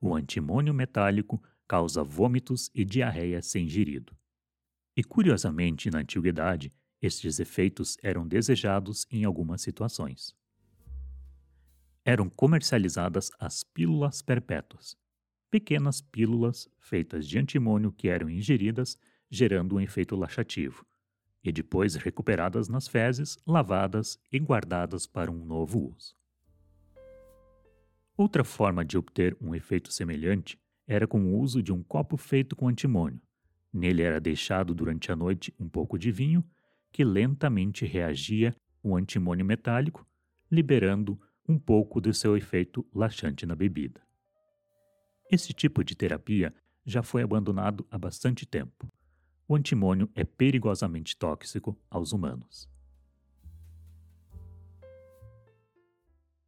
O antimônio metálico causa vômitos e diarreia se ingerido. E curiosamente, na antiguidade, estes efeitos eram desejados em algumas situações. Eram comercializadas as pílulas perpétuas, pequenas pílulas feitas de antimônio que eram ingeridas, gerando um efeito laxativo, e depois recuperadas nas fezes, lavadas e guardadas para um novo uso. Outra forma de obter um efeito semelhante era com o uso de um copo feito com antimônio. Nele era deixado durante a noite um pouco de vinho, que lentamente reagia com antimônio metálico, liberando um pouco do seu efeito laxante na bebida. Esse tipo de terapia já foi abandonado há bastante tempo. O antimônio é perigosamente tóxico aos humanos.